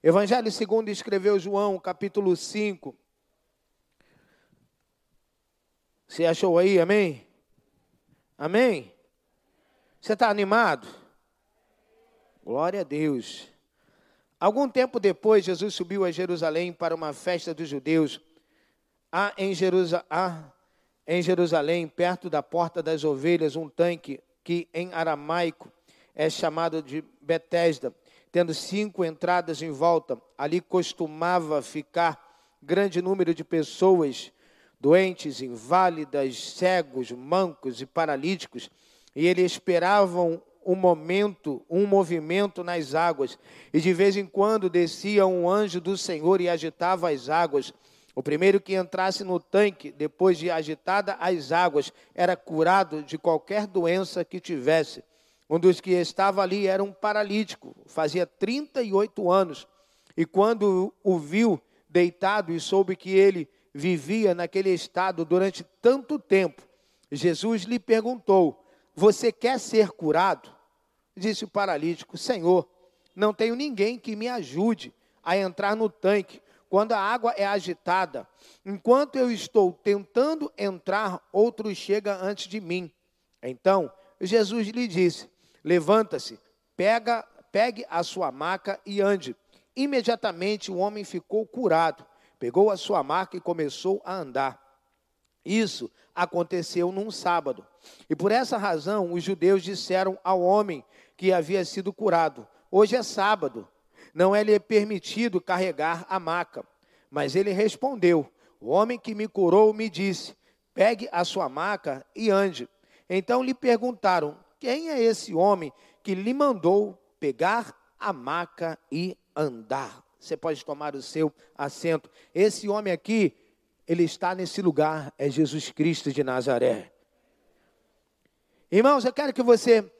Evangelho segundo escreveu João, capítulo 5. Você achou aí, amém? Amém? Você está animado? Glória a Deus. Algum tempo depois, Jesus subiu a Jerusalém para uma festa dos judeus. Há em, Jerusa há em Jerusalém, perto da porta das ovelhas, um tanque que em aramaico é chamado de Betesda, tendo cinco entradas em volta. Ali costumava ficar grande número de pessoas, doentes, inválidas, cegos, mancos e paralíticos, e eles esperavam um momento, um movimento nas águas, e de vez em quando descia um anjo do Senhor e agitava as águas. O primeiro que entrasse no tanque, depois de agitada as águas, era curado de qualquer doença que tivesse. Um dos que estava ali era um paralítico, fazia 38 anos. E quando o viu deitado e soube que ele vivia naquele estado durante tanto tempo, Jesus lhe perguntou: Você quer ser curado? Disse o paralítico: Senhor, não tenho ninguém que me ajude a entrar no tanque quando a água é agitada. Enquanto eu estou tentando entrar, outro chega antes de mim. Então Jesus lhe disse: Levanta-se, pega, pegue a sua maca e ande. Imediatamente o homem ficou curado, pegou a sua maca e começou a andar. Isso aconteceu num sábado. E por essa razão os judeus disseram ao homem que havia sido curado: Hoje é sábado, não é lhe permitido carregar a maca. Mas ele respondeu: O homem que me curou me disse: Pegue a sua maca e ande. Então lhe perguntaram: quem é esse homem que lhe mandou pegar a maca e andar? Você pode tomar o seu assento. Esse homem aqui, ele está nesse lugar, é Jesus Cristo de Nazaré. Irmãos, eu quero que você,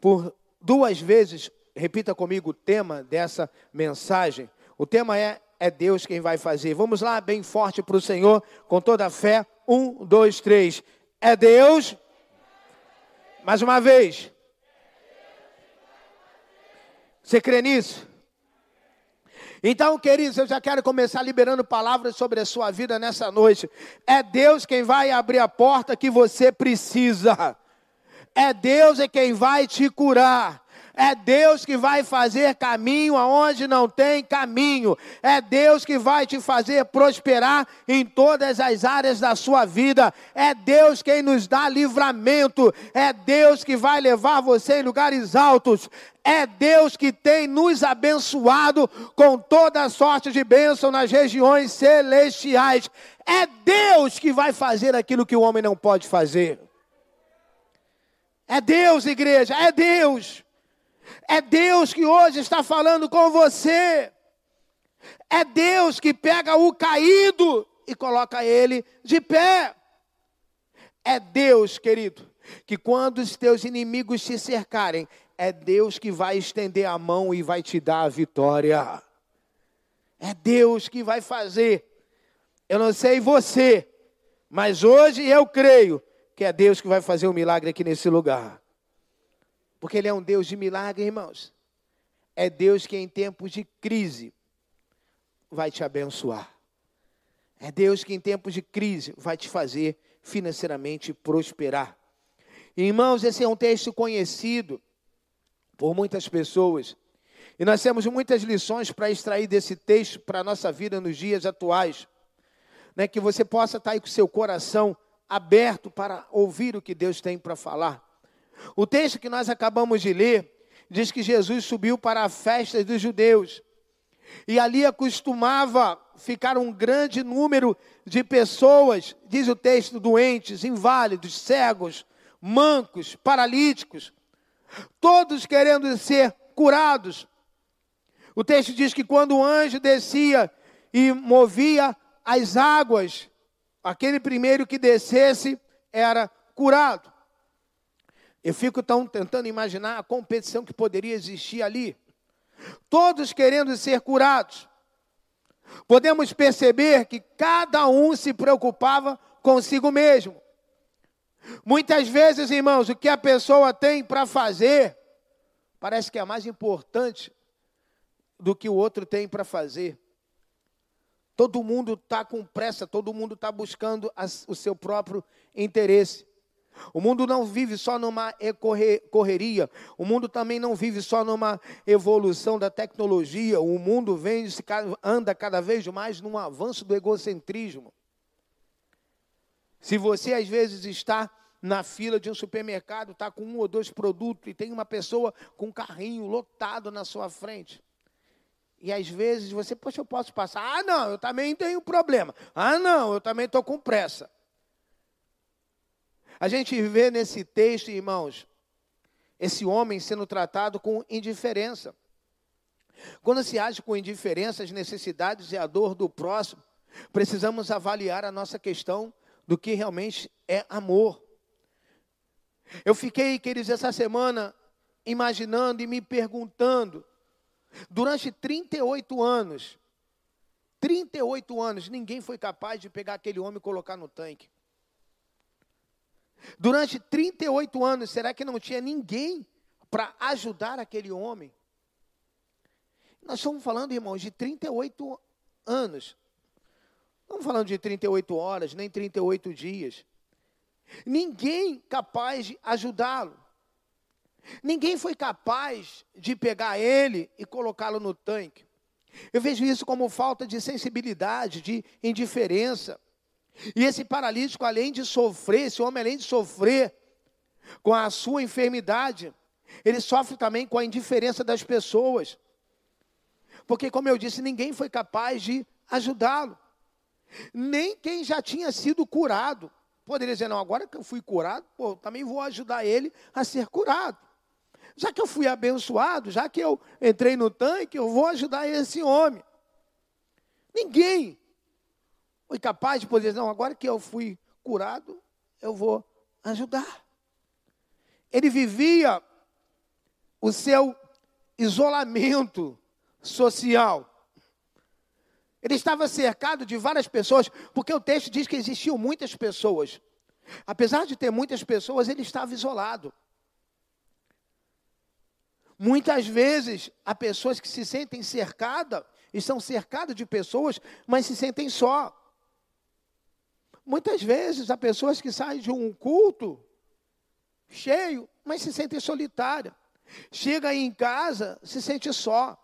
por duas vezes, repita comigo o tema dessa mensagem. O tema é é Deus quem vai fazer. Vamos lá, bem forte para o Senhor, com toda a fé. Um, dois, três. É Deus mais uma vez. Você crê nisso? Então, queridos, eu já quero começar liberando palavras sobre a sua vida nessa noite. É Deus quem vai abrir a porta que você precisa. É Deus é quem vai te curar. É Deus que vai fazer caminho aonde não tem caminho. É Deus que vai te fazer prosperar em todas as áreas da sua vida. É Deus quem nos dá livramento. É Deus que vai levar você em lugares altos. É Deus que tem nos abençoado com toda sorte de bênção nas regiões celestiais. É Deus que vai fazer aquilo que o homem não pode fazer. É Deus, igreja, é Deus. É Deus que hoje está falando com você. É Deus que pega o caído e coloca ele de pé. É Deus, querido, que quando os teus inimigos te cercarem, é Deus que vai estender a mão e vai te dar a vitória. É Deus que vai fazer. Eu não sei você, mas hoje eu creio que é Deus que vai fazer um milagre aqui nesse lugar. Porque Ele é um Deus de milagre, irmãos. É Deus que em tempos de crise vai te abençoar. É Deus que em tempos de crise vai te fazer financeiramente prosperar. Irmãos, esse é um texto conhecido por muitas pessoas. E nós temos muitas lições para extrair desse texto para a nossa vida nos dias atuais. Né? Que você possa estar aí com seu coração aberto para ouvir o que Deus tem para falar. O texto que nós acabamos de ler diz que Jesus subiu para a festa dos judeus. E ali acostumava ficar um grande número de pessoas, diz o texto, doentes, inválidos, cegos, mancos, paralíticos, todos querendo ser curados. O texto diz que quando o anjo descia e movia as águas, aquele primeiro que descesse era curado. Eu fico tão tentando imaginar a competição que poderia existir ali. Todos querendo ser curados. Podemos perceber que cada um se preocupava consigo mesmo. Muitas vezes, irmãos, o que a pessoa tem para fazer parece que é mais importante do que o outro tem para fazer. Todo mundo está com pressa, todo mundo está buscando o seu próprio interesse. O mundo não vive só numa correria, o mundo também não vive só numa evolução da tecnologia, o mundo vem, anda cada vez mais num avanço do egocentrismo. Se você às vezes está na fila de um supermercado, está com um ou dois produtos e tem uma pessoa com um carrinho lotado na sua frente. E às vezes você, poxa, eu posso passar. Ah, não, eu também tenho problema. Ah, não, eu também estou com pressa. A gente vê nesse texto, irmãos, esse homem sendo tratado com indiferença. Quando se age com indiferença às necessidades e à dor do próximo, precisamos avaliar a nossa questão do que realmente é amor. Eu fiquei, queridos, essa semana imaginando e me perguntando, durante 38 anos, 38 anos, ninguém foi capaz de pegar aquele homem e colocar no tanque. Durante 38 anos, será que não tinha ninguém para ajudar aquele homem? Nós estamos falando, irmãos, de 38 anos. Não estamos falando de 38 horas, nem 38 dias. Ninguém capaz de ajudá-lo. Ninguém foi capaz de pegar ele e colocá-lo no tanque. Eu vejo isso como falta de sensibilidade, de indiferença. E esse paralítico, além de sofrer, esse homem, além de sofrer com a sua enfermidade, ele sofre também com a indiferença das pessoas. Porque, como eu disse, ninguém foi capaz de ajudá-lo. Nem quem já tinha sido curado. Poderia dizer, não, agora que eu fui curado, pô, também vou ajudar ele a ser curado. Já que eu fui abençoado, já que eu entrei no tanque, eu vou ajudar esse homem. Ninguém foi capaz de poder dizer, não, agora que eu fui curado, eu vou ajudar. Ele vivia o seu isolamento social. Ele estava cercado de várias pessoas, porque o texto diz que existiam muitas pessoas. Apesar de ter muitas pessoas, ele estava isolado. Muitas vezes, há pessoas que se sentem cercadas, estão cercadas de pessoas, mas se sentem só. Muitas vezes há pessoas que saem de um culto cheio, mas se sentem solitárias. Chega em casa, se sente só.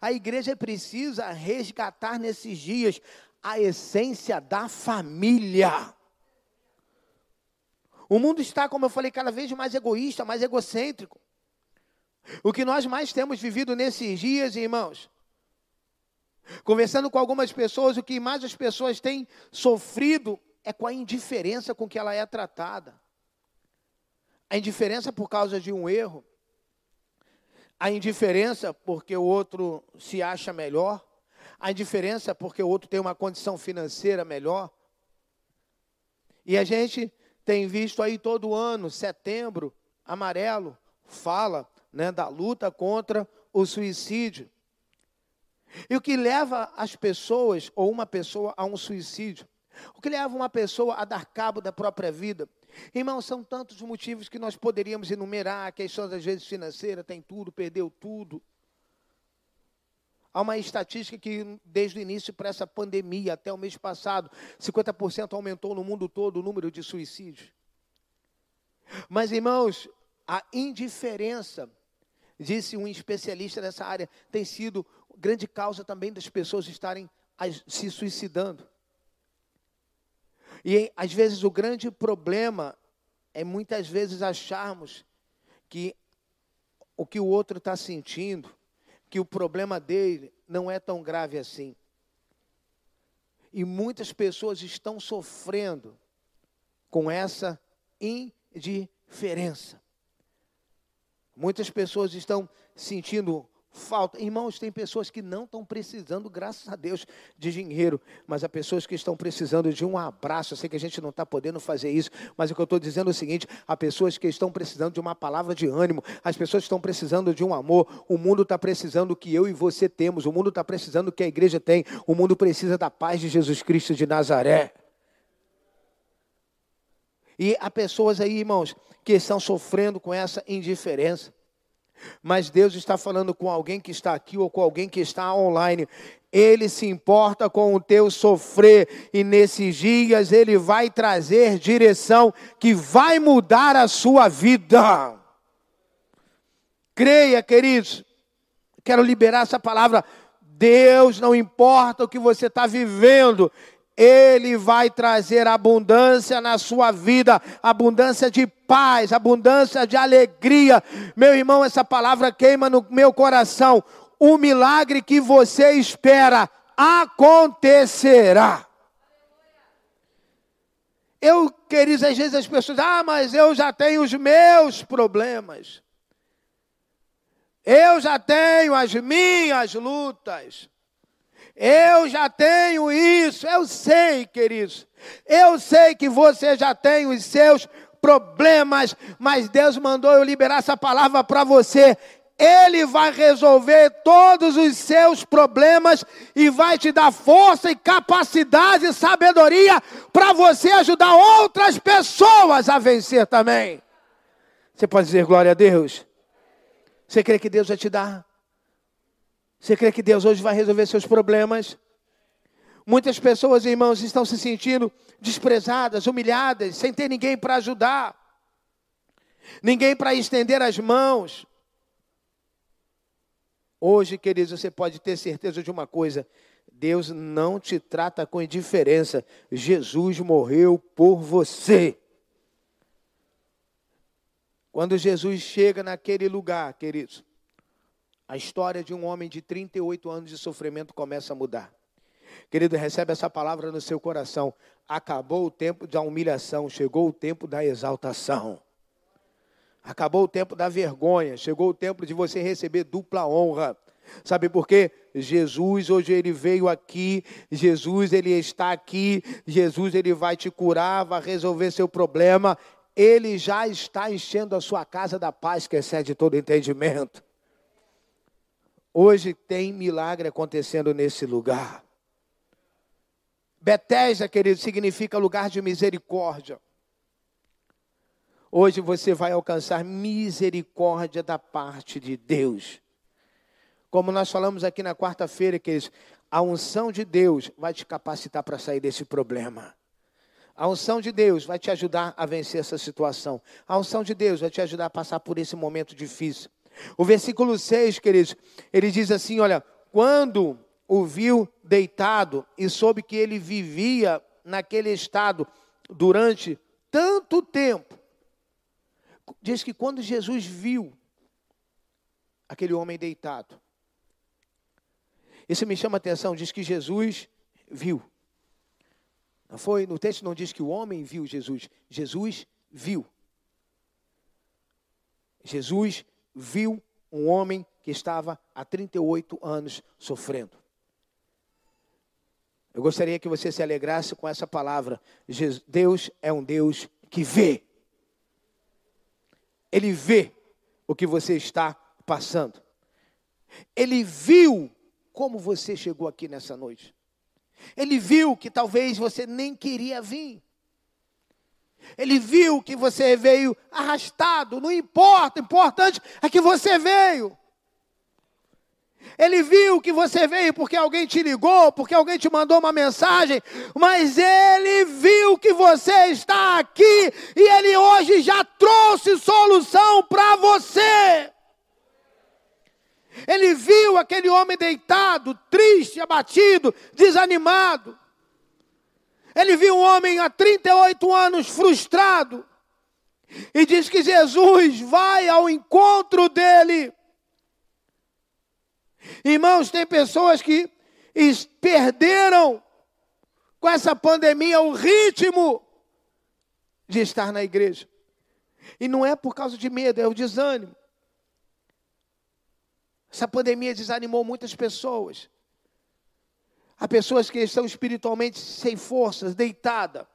A igreja precisa resgatar nesses dias a essência da família. O mundo está, como eu falei, cada vez mais egoísta, mais egocêntrico. O que nós mais temos vivido nesses dias, irmãos, Conversando com algumas pessoas, o que mais as pessoas têm sofrido é com a indiferença com que ela é tratada. A indiferença por causa de um erro, a indiferença porque o outro se acha melhor, a indiferença porque o outro tem uma condição financeira melhor. E a gente tem visto aí todo ano, setembro, amarelo, fala né, da luta contra o suicídio. E o que leva as pessoas, ou uma pessoa, a um suicídio? O que leva uma pessoa a dar cabo da própria vida? Irmãos, são tantos motivos que nós poderíamos enumerar. A questão, às vezes, financeira, tem tudo, perdeu tudo. Há uma estatística que, desde o início para essa pandemia, até o mês passado, 50% aumentou no mundo todo o número de suicídios. Mas, irmãos, a indiferença, disse um especialista nessa área, tem sido grande causa também das pessoas estarem se suicidando. E às vezes o grande problema é muitas vezes acharmos que o que o outro está sentindo, que o problema dele não é tão grave assim. E muitas pessoas estão sofrendo com essa indiferença. Muitas pessoas estão sentindo falta. Irmãos, tem pessoas que não estão precisando, graças a Deus, de dinheiro, mas há pessoas que estão precisando de um abraço. Eu sei que a gente não está podendo fazer isso, mas o que eu estou dizendo é o seguinte: há pessoas que estão precisando de uma palavra de ânimo, as pessoas estão precisando de um amor. O mundo está precisando do que eu e você temos, o mundo está precisando do que a igreja tem, o mundo precisa da paz de Jesus Cristo de Nazaré. E há pessoas aí, irmãos, que estão sofrendo com essa indiferença. Mas Deus está falando com alguém que está aqui ou com alguém que está online. Ele se importa com o teu sofrer e nesses dias ele vai trazer direção que vai mudar a sua vida. Creia, queridos. Quero liberar essa palavra. Deus não importa o que você está vivendo, ele vai trazer abundância na sua vida, abundância de paz, abundância de alegria. Meu irmão, essa palavra queima no meu coração. O milagre que você espera acontecerá. Eu, queridos, às vezes as pessoas, ah, mas eu já tenho os meus problemas. Eu já tenho as minhas lutas. Eu já tenho isso, eu sei, queridos. Eu sei que você já tem os seus problemas, mas Deus mandou eu liberar essa palavra para você. Ele vai resolver todos os seus problemas e vai te dar força e capacidade e sabedoria para você ajudar outras pessoas a vencer também. Você pode dizer glória a Deus? Você crê que Deus vai te dar você crê que Deus hoje vai resolver seus problemas? Muitas pessoas, irmãos, estão se sentindo desprezadas, humilhadas, sem ter ninguém para ajudar, ninguém para estender as mãos. Hoje, queridos, você pode ter certeza de uma coisa: Deus não te trata com indiferença. Jesus morreu por você. Quando Jesus chega naquele lugar, queridos, a história de um homem de 38 anos de sofrimento começa a mudar. Querido, recebe essa palavra no seu coração. Acabou o tempo da humilhação, chegou o tempo da exaltação. Acabou o tempo da vergonha, chegou o tempo de você receber dupla honra. Sabe por quê? Jesus hoje ele veio aqui, Jesus ele está aqui, Jesus ele vai te curar, vai resolver seu problema. Ele já está enchendo a sua casa da paz que excede todo entendimento. Hoje tem milagre acontecendo nesse lugar. Betesda, querido, significa lugar de misericórdia. Hoje você vai alcançar misericórdia da parte de Deus. Como nós falamos aqui na quarta-feira, queridos, a unção de Deus vai te capacitar para sair desse problema. A unção de Deus vai te ajudar a vencer essa situação. A unção de Deus vai te ajudar a passar por esse momento difícil. O versículo 6, queridos, ele diz assim: olha, quando o viu deitado e soube que ele vivia naquele estado durante tanto tempo, diz que quando Jesus viu aquele homem deitado, isso me chama a atenção, diz que Jesus viu. Não foi, no texto não diz que o homem viu Jesus, Jesus viu. Jesus viu um homem que estava há 38 anos sofrendo. Eu gostaria que você se alegrasse com essa palavra. Deus é um Deus que vê. Ele vê o que você está passando. Ele viu como você chegou aqui nessa noite. Ele viu que talvez você nem queria vir. Ele viu que você veio arrastado, não importa, o importante é que você veio. Ele viu que você veio porque alguém te ligou, porque alguém te mandou uma mensagem, mas ele viu que você está aqui e ele hoje já trouxe solução para você. Ele viu aquele homem deitado, triste, abatido, desanimado. Ele viu um homem há 38 anos frustrado. E diz que Jesus vai ao encontro dele. Irmãos, tem pessoas que perderam com essa pandemia o ritmo de estar na igreja. E não é por causa de medo, é o desânimo. Essa pandemia desanimou muitas pessoas. Há pessoas que estão espiritualmente sem forças, deitada.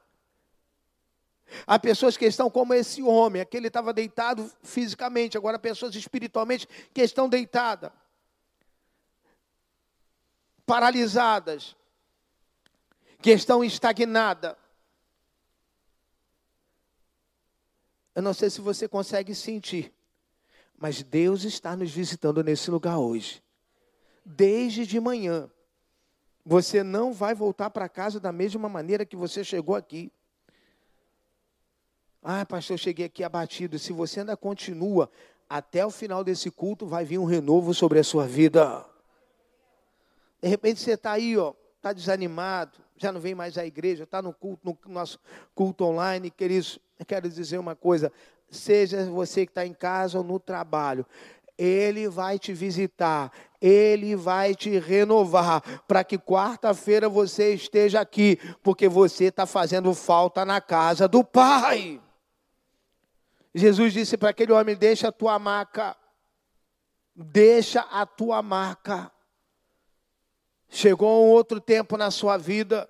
Há pessoas que estão como esse homem, aquele estava deitado fisicamente, agora pessoas espiritualmente que estão deitadas, paralisadas, que estão estagnadas. Eu não sei se você consegue sentir, Mas Deus está nos visitando nesse lugar hoje. Desde de manhã. Você não vai voltar para casa da mesma maneira que você chegou aqui. Ah, pastor, eu cheguei aqui abatido. Se você ainda continua até o final desse culto, vai vir um renovo sobre a sua vida. De repente você está aí, ó, está desanimado, já não vem mais à igreja, está no culto, no nosso culto online, queridos. Eu quero dizer uma coisa: seja você que está em casa ou no trabalho, ele vai te visitar, Ele vai te renovar, para que quarta-feira você esteja aqui, porque você está fazendo falta na casa do Pai. Jesus disse para aquele homem: Deixa a tua maca, deixa a tua maca. Chegou um outro tempo na sua vida,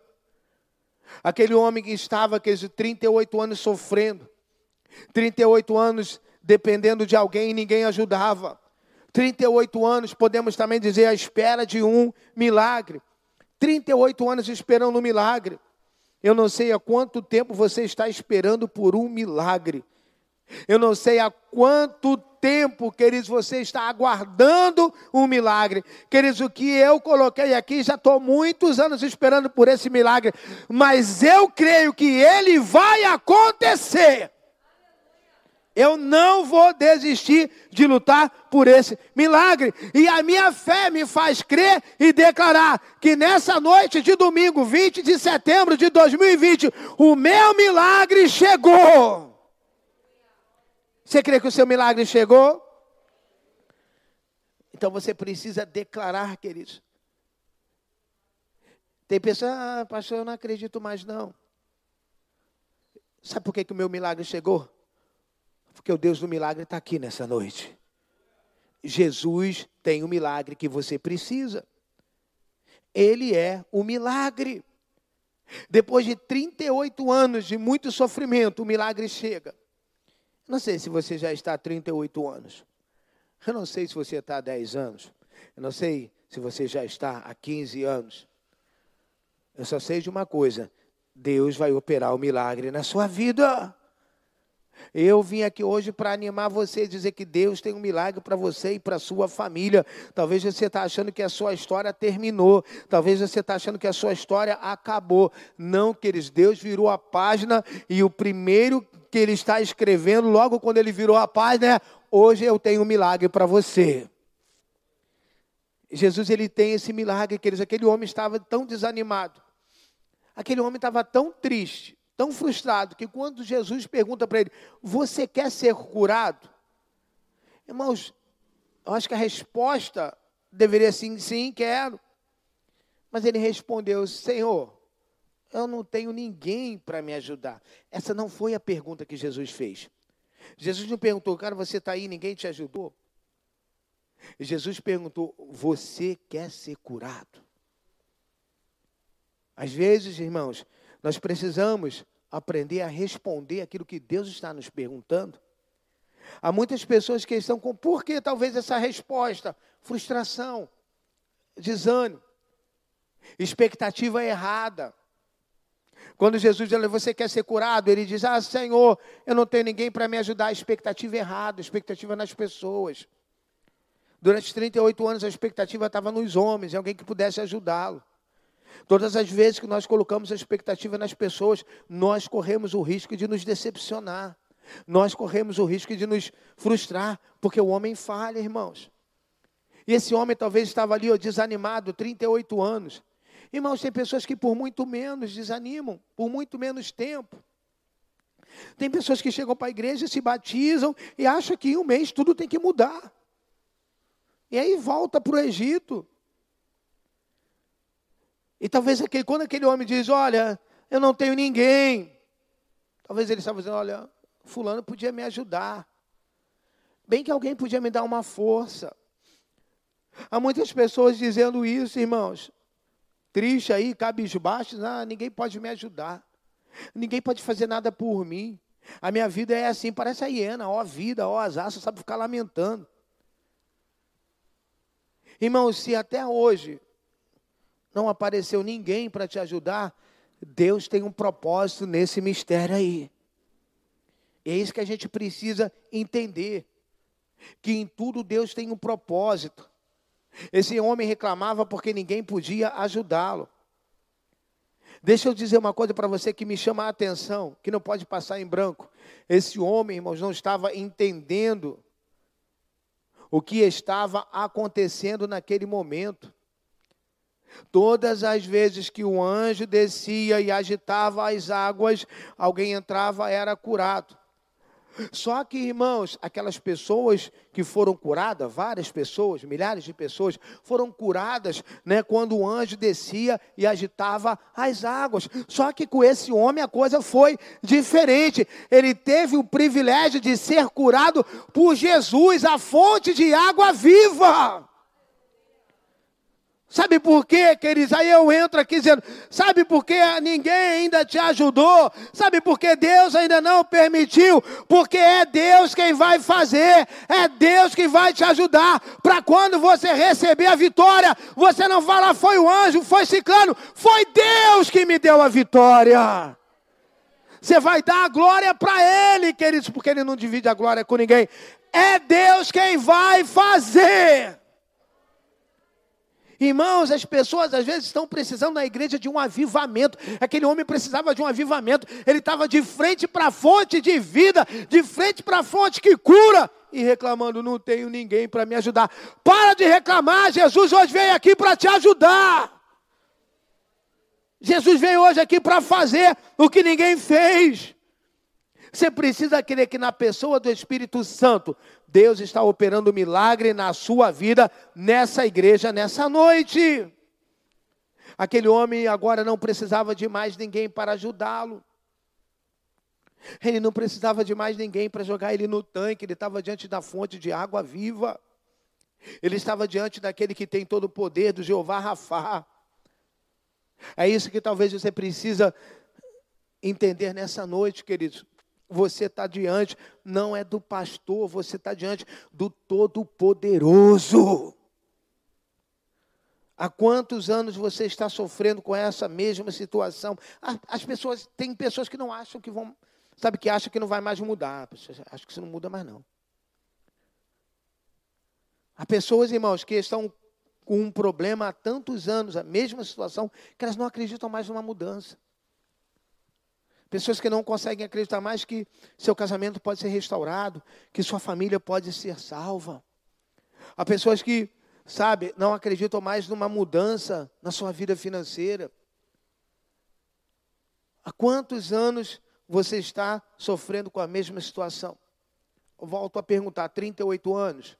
aquele homem que estava aqueles 38 anos sofrendo, 38 anos dependendo de alguém e ninguém ajudava. 38 anos, podemos também dizer, à espera de um milagre. 38 anos esperando um milagre. Eu não sei há quanto tempo você está esperando por um milagre. Eu não sei há quanto tempo, queridos, você está aguardando um milagre. Queridos, o que eu coloquei aqui, já estou muitos anos esperando por esse milagre, mas eu creio que ele vai acontecer. Eu não vou desistir de lutar por esse milagre. E a minha fé me faz crer e declarar que nessa noite de domingo, 20 de setembro de 2020, o meu milagre chegou. Você crê que o seu milagre chegou? Então você precisa declarar, queridos. Tem pessoas, ah, pastor, eu não acredito mais não. Sabe por que, que o meu milagre chegou? Porque o Deus do milagre está aqui nessa noite. Jesus tem o milagre que você precisa. Ele é o milagre. Depois de 38 anos de muito sofrimento, o milagre chega. Não sei se você já está há 38 anos. Eu não sei se você está há 10 anos. Eu não sei se você já está há 15 anos. Eu só sei de uma coisa: Deus vai operar o milagre na sua vida. Eu vim aqui hoje para animar você e dizer que Deus tem um milagre para você e para sua família. Talvez você está achando que a sua história terminou. Talvez você está achando que a sua história acabou. Não, queridos, Deus virou a página e o primeiro que ele está escrevendo, logo quando ele virou a página, é: hoje eu tenho um milagre para você. Jesus ele tem esse milagre, queridos. Aquele homem estava tão desanimado. Aquele homem estava tão triste tão frustrado que quando Jesus pergunta para ele: Você quer ser curado? Irmãos, eu acho que a resposta deveria ser sim, quero. Mas ele respondeu: Senhor, eu não tenho ninguém para me ajudar. Essa não foi a pergunta que Jesus fez. Jesus não perguntou, cara, você está aí, ninguém te ajudou. Jesus perguntou: Você quer ser curado? Às vezes, irmãos, nós precisamos aprender a responder aquilo que Deus está nos perguntando. Há muitas pessoas que estão com por que talvez essa resposta? Frustração, desânimo, expectativa errada. Quando Jesus diz, você quer ser curado? Ele diz, ah, Senhor, eu não tenho ninguém para me ajudar. Expectativa errada, expectativa nas pessoas. Durante 38 anos a expectativa estava nos homens, em alguém que pudesse ajudá-lo. Todas as vezes que nós colocamos a expectativa nas pessoas, nós corremos o risco de nos decepcionar. Nós corremos o risco de nos frustrar, porque o homem falha, irmãos. E esse homem talvez estava ali ó, desanimado, 38 anos. Irmãos, tem pessoas que por muito menos desanimam, por muito menos tempo. Tem pessoas que chegam para a igreja, se batizam e acham que em um mês tudo tem que mudar. E aí volta para o Egito. E talvez aquele, quando aquele homem diz, olha, eu não tenho ninguém, talvez ele estava dizendo, olha, fulano podia me ajudar. Bem que alguém podia me dar uma força. Há muitas pessoas dizendo isso, irmãos. Triste aí, cabisbaixo, ah, ninguém pode me ajudar. Ninguém pode fazer nada por mim. A minha vida é assim, parece a hiena, ó vida, ó azar, só sabe ficar lamentando. Irmãos, se até hoje não apareceu ninguém para te ajudar, Deus tem um propósito nesse mistério aí. É isso que a gente precisa entender. que em tudo Deus tem um propósito. Esse homem reclamava porque ninguém podia ajudá-lo. Deixa eu dizer uma coisa para você que me chama a atenção, que não pode passar em branco. Esse homem, irmãos, não estava entendendo o que estava acontecendo naquele momento. Todas as vezes que o anjo descia e agitava as águas, alguém entrava, era curado. Só que, irmãos, aquelas pessoas que foram curadas, várias pessoas, milhares de pessoas, foram curadas né, quando o anjo descia e agitava as águas. Só que com esse homem a coisa foi diferente. Ele teve o privilégio de ser curado por Jesus, a fonte de água viva. Sabe por quê, queridos? Aí eu entro aqui dizendo: sabe por que ninguém ainda te ajudou? Sabe por que Deus ainda não permitiu? Porque é Deus quem vai fazer, é Deus que vai te ajudar. Para quando você receber a vitória, você não fala, foi o anjo, foi ciclano, foi Deus que me deu a vitória. Você vai dar a glória para Ele, queridos, porque Ele não divide a glória com ninguém. É Deus quem vai fazer. Irmãos, as pessoas às vezes estão precisando na igreja de um avivamento. Aquele homem precisava de um avivamento. Ele estava de frente para a fonte de vida, de frente para a fonte que cura, e reclamando: não tenho ninguém para me ajudar. Para de reclamar, Jesus hoje veio aqui para te ajudar. Jesus veio hoje aqui para fazer o que ninguém fez. Você precisa crer que na pessoa do Espírito Santo, Deus está operando milagre na sua vida, nessa igreja, nessa noite. Aquele homem agora não precisava de mais ninguém para ajudá-lo. Ele não precisava de mais ninguém para jogar ele no tanque, ele estava diante da fonte de água viva. Ele estava diante daquele que tem todo o poder, do Jeová Rafá. É isso que talvez você precisa entender nessa noite, queridos. Você está diante, não é do pastor, você está diante do Todo-Poderoso. Há quantos anos você está sofrendo com essa mesma situação? As pessoas, tem pessoas que não acham que vão, sabe, que acham que não vai mais mudar. Acho que isso não muda mais não. Há pessoas, irmãos, que estão com um problema há tantos anos, a mesma situação, que elas não acreditam mais numa mudança. Pessoas que não conseguem acreditar mais que seu casamento pode ser restaurado, que sua família pode ser salva. Há pessoas que, sabe, não acreditam mais numa mudança na sua vida financeira. Há quantos anos você está sofrendo com a mesma situação? Eu volto a perguntar: 38 anos?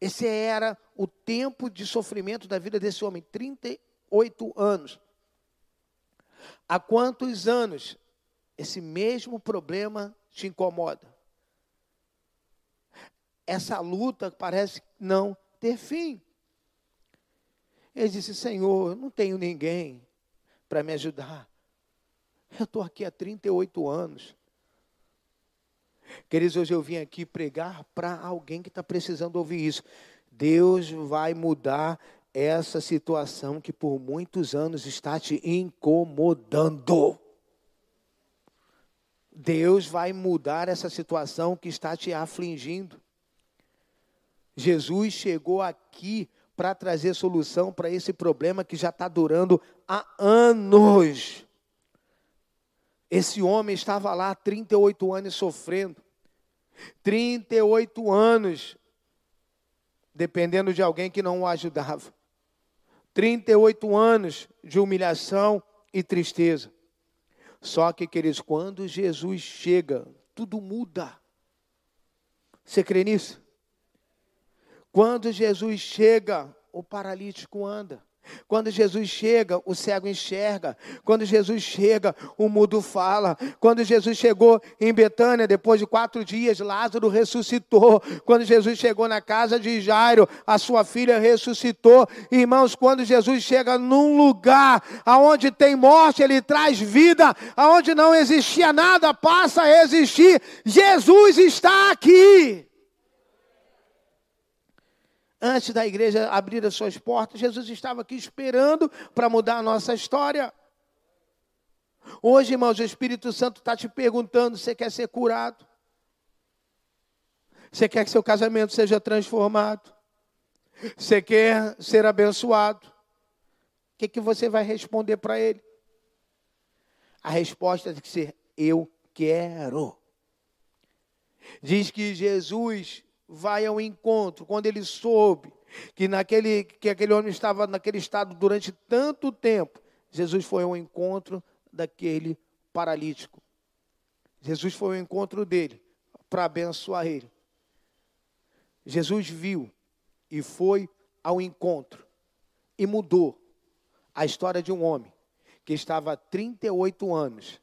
Esse era o tempo de sofrimento da vida desse homem, 38 anos. Há quantos anos esse mesmo problema te incomoda? Essa luta parece não ter fim. Ele disse: Senhor, não tenho ninguém para me ajudar. Eu estou aqui há 38 anos. Queridos, hoje eu vim aqui pregar para alguém que está precisando ouvir isso. Deus vai mudar essa situação que por muitos anos está te incomodando. Deus vai mudar essa situação que está te afligindo. Jesus chegou aqui para trazer solução para esse problema que já está durando há anos. Esse homem estava lá 38 anos sofrendo. 38 anos dependendo de alguém que não o ajudava. 38 anos de humilhação e tristeza. Só que, queridos, quando Jesus chega, tudo muda. Você crê nisso? Quando Jesus chega, o paralítico anda. Quando Jesus chega, o cego enxerga. Quando Jesus chega, o mudo fala. Quando Jesus chegou em Betânia, depois de quatro dias, Lázaro ressuscitou. Quando Jesus chegou na casa de Jairo, a sua filha ressuscitou. Irmãos, quando Jesus chega num lugar aonde tem morte, ele traz vida. Aonde não existia nada, passa a existir. Jesus está aqui antes da igreja abrir as suas portas, Jesus estava aqui esperando para mudar a nossa história. Hoje, irmãos, o Espírito Santo está te perguntando: você quer ser curado? Você quer que seu casamento seja transformado? Você quer ser abençoado? O que, que você vai responder para ele? A resposta tem que ser: Eu quero. Diz que Jesus vai ao encontro quando ele soube que naquele que aquele homem estava naquele estado durante tanto tempo. Jesus foi ao encontro daquele paralítico. Jesus foi ao encontro dele para abençoar ele. Jesus viu e foi ao encontro e mudou a história de um homem que estava há 38 anos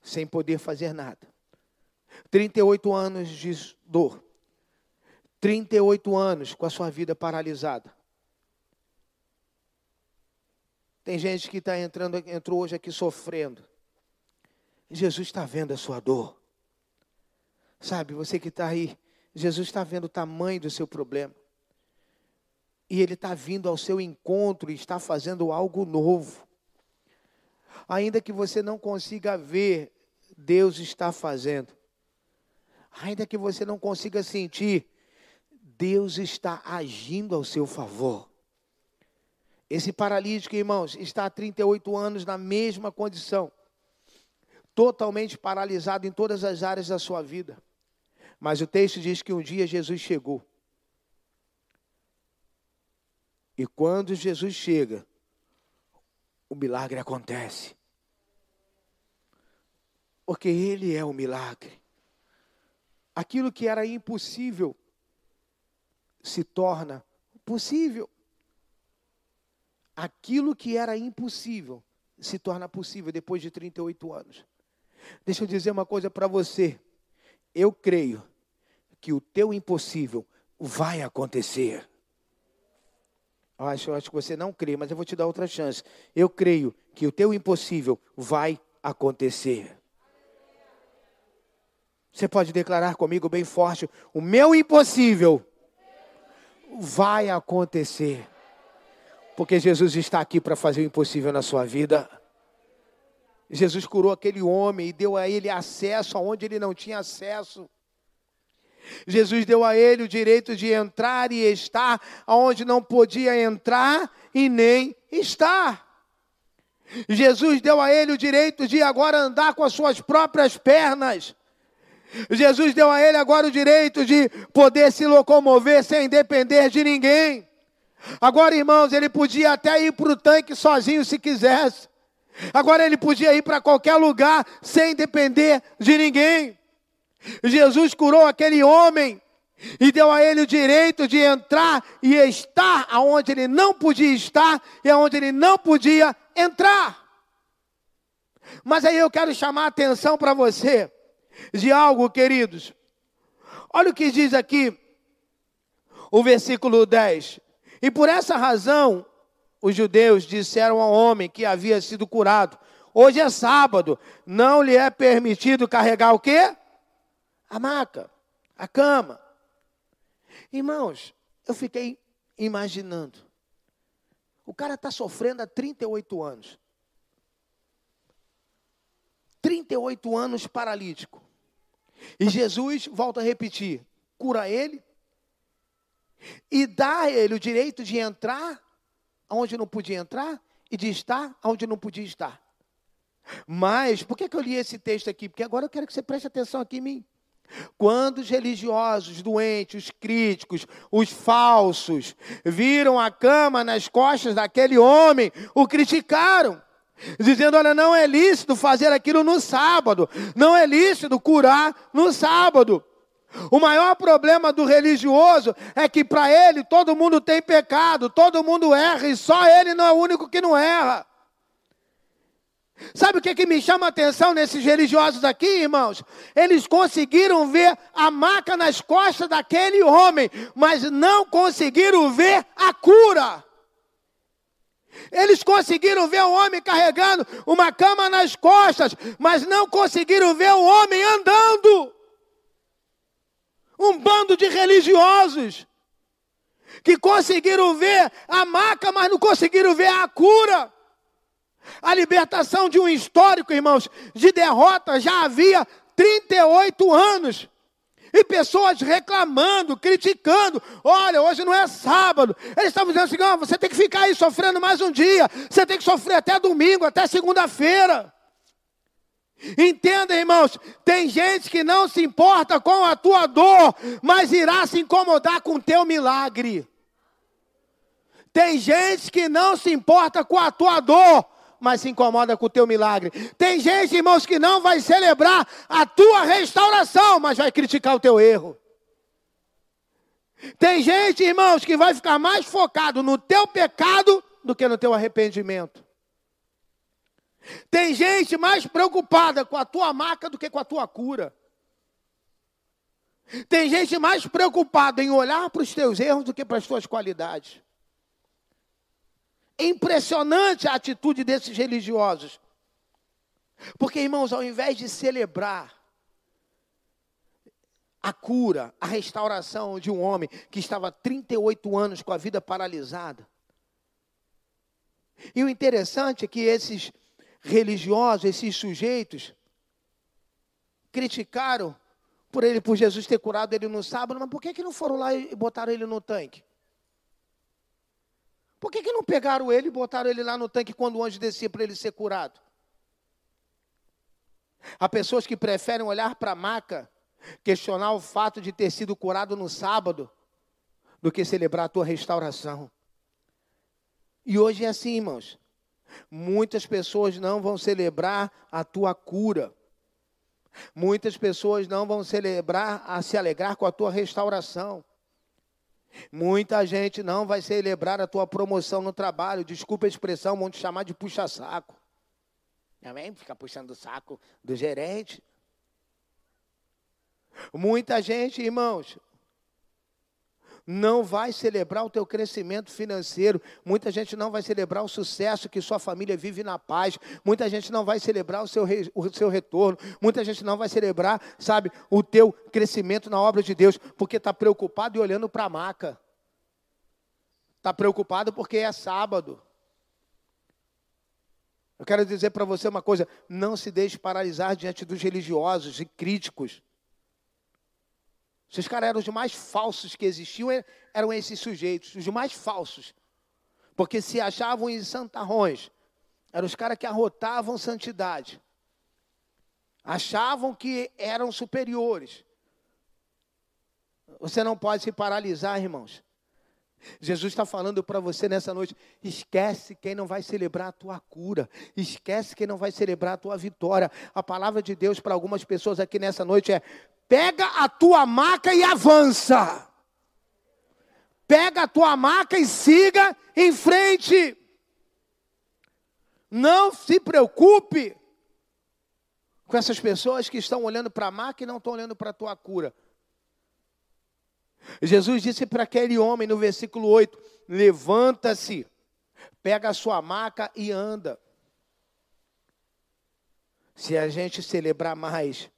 sem poder fazer nada. 38 anos de dor. 38 anos com a sua vida paralisada. Tem gente que está entrando, entrou hoje aqui sofrendo. Jesus está vendo a sua dor. Sabe, você que está aí, Jesus está vendo o tamanho do seu problema. E Ele está vindo ao seu encontro e está fazendo algo novo. Ainda que você não consiga ver, Deus está fazendo. Ainda que você não consiga sentir, Deus está agindo ao seu favor. Esse paralítico, irmãos, está há 38 anos na mesma condição, totalmente paralisado em todas as áreas da sua vida. Mas o texto diz que um dia Jesus chegou. E quando Jesus chega, o milagre acontece. Porque Ele é o milagre. Aquilo que era impossível se torna possível. Aquilo que era impossível se torna possível depois de 38 anos. Deixa eu dizer uma coisa para você. Eu creio que o teu impossível vai acontecer. Acho, acho que você não crê, mas eu vou te dar outra chance. Eu creio que o teu impossível vai acontecer. Você pode declarar comigo bem forte: o meu impossível vai acontecer. Porque Jesus está aqui para fazer o impossível na sua vida. Jesus curou aquele homem e deu a ele acesso aonde ele não tinha acesso. Jesus deu a ele o direito de entrar e estar aonde não podia entrar e nem estar. Jesus deu a ele o direito de agora andar com as suas próprias pernas. Jesus deu a ele agora o direito de poder se locomover sem depender de ninguém. Agora, irmãos, ele podia até ir para o tanque sozinho se quisesse. Agora ele podia ir para qualquer lugar sem depender de ninguém. Jesus curou aquele homem e deu a ele o direito de entrar e estar aonde ele não podia estar e aonde ele não podia entrar. Mas aí eu quero chamar a atenção para você de algo, queridos. Olha o que diz aqui o versículo 10. E por essa razão, os judeus disseram ao homem que havia sido curado: Hoje é sábado, não lhe é permitido carregar o quê? A maca, a cama. Irmãos, eu fiquei imaginando. O cara está sofrendo há 38 anos. 38 anos paralítico. E Jesus, volta a repetir, cura ele e dá a ele o direito de entrar onde não podia entrar e de estar onde não podia estar. Mas, por que, que eu li esse texto aqui? Porque agora eu quero que você preste atenção aqui em mim. Quando os religiosos, os doentes, os críticos, os falsos, viram a cama nas costas daquele homem, o criticaram dizendo: olha, não é lícito fazer aquilo no sábado, não é lícito curar no sábado. O maior problema do religioso é que para ele todo mundo tem pecado, todo mundo erra e só ele não é o único que não erra. Sabe o que, que me chama a atenção nesses religiosos aqui, irmãos? Eles conseguiram ver a maca nas costas daquele homem, mas não conseguiram ver a cura. Eles conseguiram ver o homem carregando uma cama nas costas, mas não conseguiram ver o homem andando. Um bando de religiosos que conseguiram ver a maca, mas não conseguiram ver a cura. A libertação de um histórico, irmãos, de derrota já havia 38 anos. E pessoas reclamando, criticando. Olha, hoje não é sábado. Eles estavam dizendo assim: oh, você tem que ficar aí sofrendo mais um dia. Você tem que sofrer até domingo, até segunda-feira. Entenda, irmãos, tem gente que não se importa com a tua dor, mas irá se incomodar com o teu milagre. Tem gente que não se importa com a tua dor, mas se incomoda com o teu milagre. Tem gente, irmãos, que não vai celebrar a tua restauração, mas vai criticar o teu erro. Tem gente, irmãos, que vai ficar mais focado no teu pecado do que no teu arrependimento. Tem gente mais preocupada com a tua marca do que com a tua cura. Tem gente mais preocupada em olhar para os teus erros do que para as tuas qualidades. É impressionante a atitude desses religiosos. Porque, irmãos, ao invés de celebrar a cura, a restauração de um homem que estava 38 anos com a vida paralisada. E o interessante é que esses religiosos, esses sujeitos, criticaram por ele, por Jesus ter curado ele no sábado, mas por que, que não foram lá e botaram ele no tanque? Por que, que não pegaram ele e botaram ele lá no tanque quando o anjo descia para ele ser curado? Há pessoas que preferem olhar para a maca, questionar o fato de ter sido curado no sábado, do que celebrar a tua restauração. E hoje é assim, irmãos. Muitas pessoas não vão celebrar a tua cura. Muitas pessoas não vão celebrar, a se alegrar com a tua restauração. Muita gente não vai celebrar a tua promoção no trabalho. Desculpa a expressão, vão te chamar de puxa-saco. Amém? Fica puxando o saco do gerente. Muita gente, irmãos, não vai celebrar o teu crescimento financeiro. Muita gente não vai celebrar o sucesso que sua família vive na paz. Muita gente não vai celebrar o seu, re, o seu retorno. Muita gente não vai celebrar, sabe, o teu crescimento na obra de Deus, porque está preocupado e olhando para a maca. Está preocupado porque é sábado. Eu quero dizer para você uma coisa: não se deixe paralisar diante dos religiosos e críticos. Esses caras eram os mais falsos que existiam, eram esses sujeitos, os mais falsos. Porque se achavam em santarrões. Eram os caras que arrotavam santidade. Achavam que eram superiores. Você não pode se paralisar, irmãos. Jesus está falando para você nessa noite: esquece quem não vai celebrar a tua cura, esquece quem não vai celebrar a tua vitória. A palavra de Deus para algumas pessoas aqui nessa noite é: Pega a tua maca e avança. Pega a tua maca e siga em frente. Não se preocupe com essas pessoas que estão olhando para a maca e não estão olhando para a tua cura. Jesus disse para aquele homem no versículo 8: Levanta-se, pega a sua maca e anda. Se a gente celebrar mais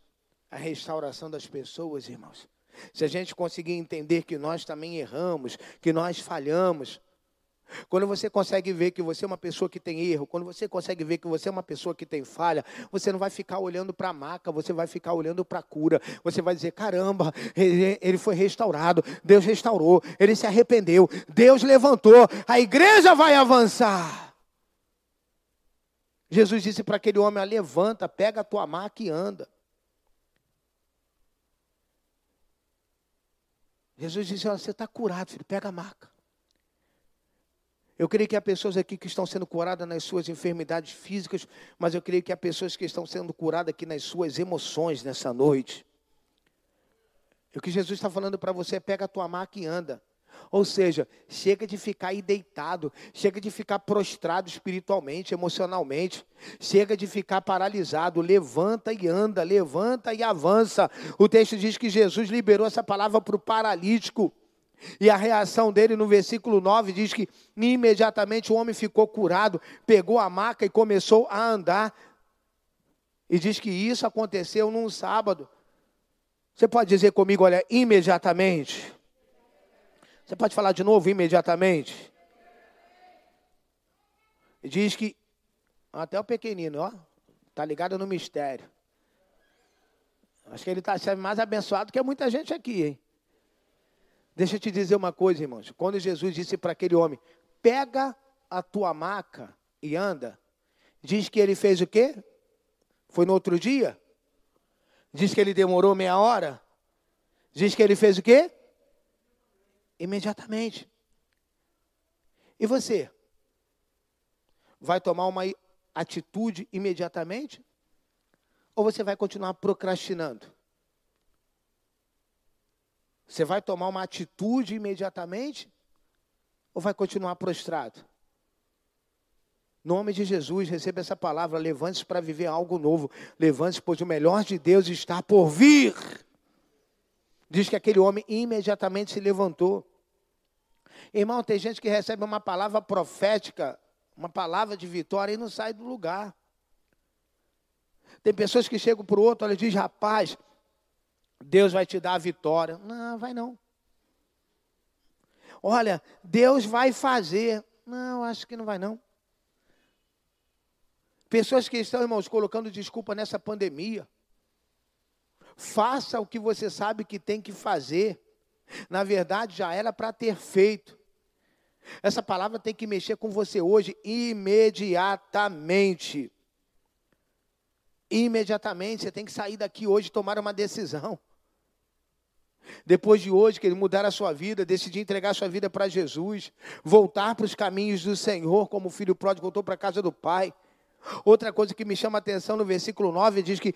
a restauração das pessoas, irmãos. Se a gente conseguir entender que nós também erramos, que nós falhamos, quando você consegue ver que você é uma pessoa que tem erro, quando você consegue ver que você é uma pessoa que tem falha, você não vai ficar olhando para a maca, você vai ficar olhando para a cura. Você vai dizer: caramba, ele foi restaurado, Deus restaurou, ele se arrependeu, Deus levantou, a igreja vai avançar. Jesus disse para aquele homem: levanta, pega a tua maca e anda. Jesus disse: Olha, você está curado, filho, pega a maca. Eu creio que há pessoas aqui que estão sendo curadas nas suas enfermidades físicas, mas eu creio que há pessoas que estão sendo curadas aqui nas suas emoções nessa noite. O que Jesus está falando para você é: pega a tua maca e anda. Ou seja, chega de ficar aí deitado, chega de ficar prostrado espiritualmente, emocionalmente, chega de ficar paralisado, levanta e anda, levanta e avança. O texto diz que Jesus liberou essa palavra para o paralítico. E a reação dele no versículo 9 diz que imediatamente o homem ficou curado, pegou a maca e começou a andar. E diz que isso aconteceu num sábado. Você pode dizer comigo, olha, imediatamente. Você pode falar de novo imediatamente? Diz que até o pequenino, ó, tá ligado no mistério. Acho que ele está sendo mais abençoado que muita gente aqui, hein? Deixa eu te dizer uma coisa, irmãos. Quando Jesus disse para aquele homem: pega a tua maca e anda, diz que ele fez o quê? Foi no outro dia? Diz que ele demorou meia hora? Diz que ele fez o quê? Imediatamente. E você? Vai tomar uma atitude imediatamente? Ou você vai continuar procrastinando? Você vai tomar uma atitude imediatamente? Ou vai continuar prostrado? Nome de Jesus, receba essa palavra. Levante-se para viver algo novo. Levante-se, pois o melhor de Deus está por vir. Diz que aquele homem imediatamente se levantou. Irmão, tem gente que recebe uma palavra profética, uma palavra de vitória e não sai do lugar. Tem pessoas que chegam para o outro, olha, diz, rapaz, Deus vai te dar a vitória. Não, vai não. Olha, Deus vai fazer. Não, acho que não vai não. Pessoas que estão, irmãos, colocando desculpa nessa pandemia. Faça o que você sabe que tem que fazer. Na verdade, já era para ter feito. Essa palavra tem que mexer com você hoje imediatamente. Imediatamente, você tem que sair daqui hoje e tomar uma decisão. Depois de hoje, que ele mudar a sua vida, decidir entregar a sua vida para Jesus, voltar para os caminhos do Senhor, como o filho pródigo voltou para a casa do Pai. Outra coisa que me chama a atenção no versículo 9 diz que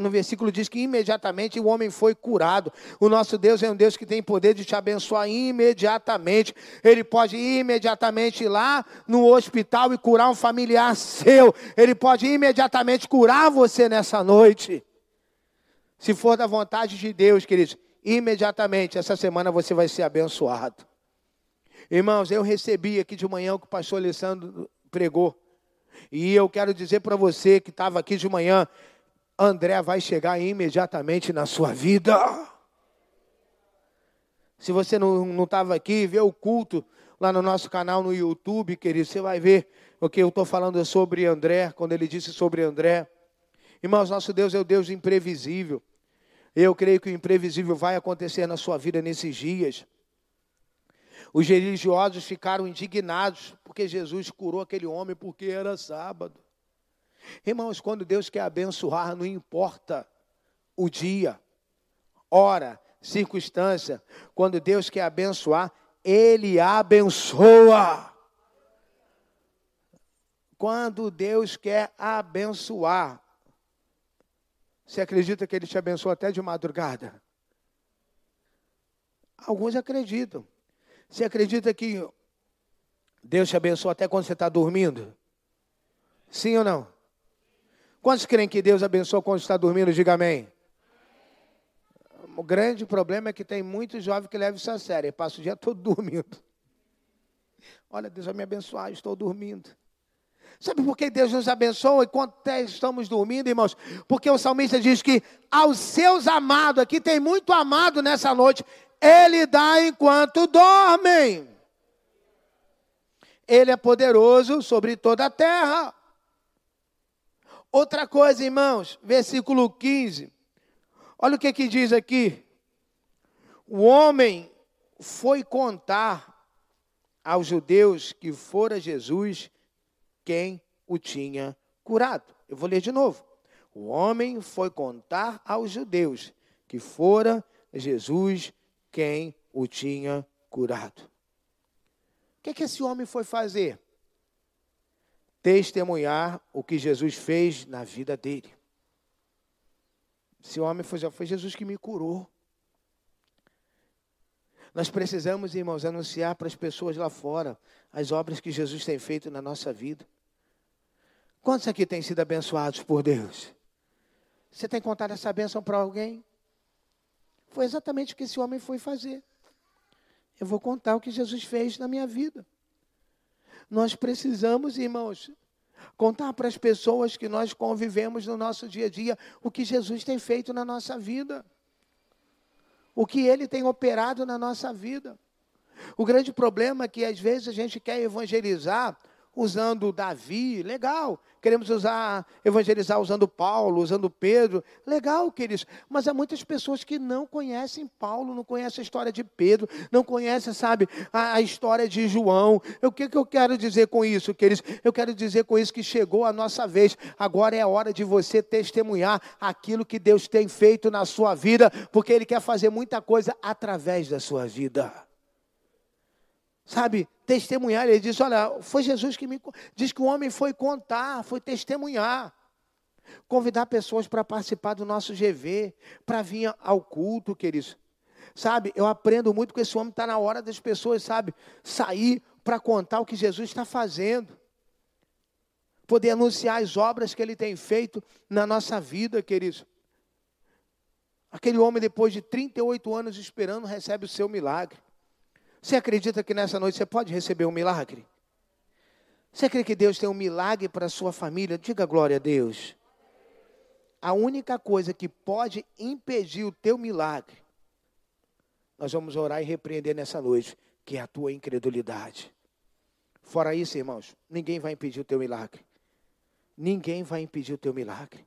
no versículo diz que imediatamente o homem foi curado. O nosso Deus é um Deus que tem poder de te abençoar imediatamente. Ele pode imediatamente ir lá no hospital e curar um familiar seu. Ele pode imediatamente curar você nessa noite. Se for da vontade de Deus, queridos, imediatamente essa semana você vai ser abençoado. Irmãos, eu recebi aqui de manhã o que o pastor Alessandro pregou. E eu quero dizer para você que estava aqui de manhã, André vai chegar imediatamente na sua vida. Se você não estava aqui, vê o culto lá no nosso canal no YouTube, querido, você vai ver o que eu estou falando sobre André, quando ele disse sobre André. Irmãos, nosso Deus é o Deus imprevisível. Eu creio que o imprevisível vai acontecer na sua vida nesses dias. Os religiosos ficaram indignados porque Jesus curou aquele homem porque era sábado. Irmãos, quando Deus quer abençoar, não importa o dia, hora, circunstância, quando Deus quer abençoar, Ele abençoa. Quando Deus quer abençoar, você acredita que Ele te abençoa até de madrugada? Alguns acreditam. Você acredita que Deus te abençoa até quando você está dormindo? Sim ou não? Quantos creem que Deus abençoa quando está dormindo? Diga amém. O grande problema é que tem muitos jovens que levam isso a sério. Passa o dia todo dormindo. Olha, Deus vai me abençoar, estou dormindo. Sabe por que Deus nos abençoa enquanto estamos dormindo, irmãos? Porque o salmista diz que aos seus amados, aqui tem muito amado nessa noite, ele dá enquanto dormem. Ele é poderoso sobre toda a terra. Outra coisa, irmãos, versículo 15. Olha o que, que diz aqui. O homem foi contar aos judeus que fora Jesus quem o tinha curado. Eu vou ler de novo. O homem foi contar aos judeus que fora Jesus quem o tinha curado. O que, é que esse homem foi fazer? Testemunhar o que Jesus fez na vida dele. Esse homem foi, foi Jesus que me curou. Nós precisamos, irmãos, anunciar para as pessoas lá fora as obras que Jesus tem feito na nossa vida. Quantos aqui têm sido abençoados por Deus? Você tem contado essa bênção para alguém? Foi exatamente o que esse homem foi fazer. Eu vou contar o que Jesus fez na minha vida. Nós precisamos, irmãos, contar para as pessoas que nós convivemos no nosso dia a dia o que Jesus tem feito na nossa vida. O que ele tem operado na nossa vida. O grande problema é que às vezes a gente quer evangelizar usando Davi, legal. Queremos usar, evangelizar usando Paulo, usando Pedro, legal, queridos. Mas há muitas pessoas que não conhecem Paulo, não conhecem a história de Pedro, não conhecem, sabe, a, a história de João. O que, que eu quero dizer com isso, queridos? Eu quero dizer com isso que chegou a nossa vez. Agora é a hora de você testemunhar aquilo que Deus tem feito na sua vida, porque Ele quer fazer muita coisa através da sua vida sabe, testemunhar. Ele diz: Olha, foi Jesus que me. Diz que o homem foi contar, foi testemunhar. Convidar pessoas para participar do nosso GV, para vir ao culto, queridos. Sabe, eu aprendo muito com esse homem, está na hora das pessoas, sabe, sair para contar o que Jesus está fazendo. Poder anunciar as obras que ele tem feito na nossa vida, queridos. Aquele homem, depois de 38 anos esperando, recebe o seu milagre. Você acredita que nessa noite você pode receber um milagre? Você crê que Deus tem um milagre para a sua família? Diga glória a Deus. A única coisa que pode impedir o teu milagre, nós vamos orar e repreender nessa noite, que é a tua incredulidade. Fora isso, irmãos, ninguém vai impedir o teu milagre. Ninguém vai impedir o teu milagre.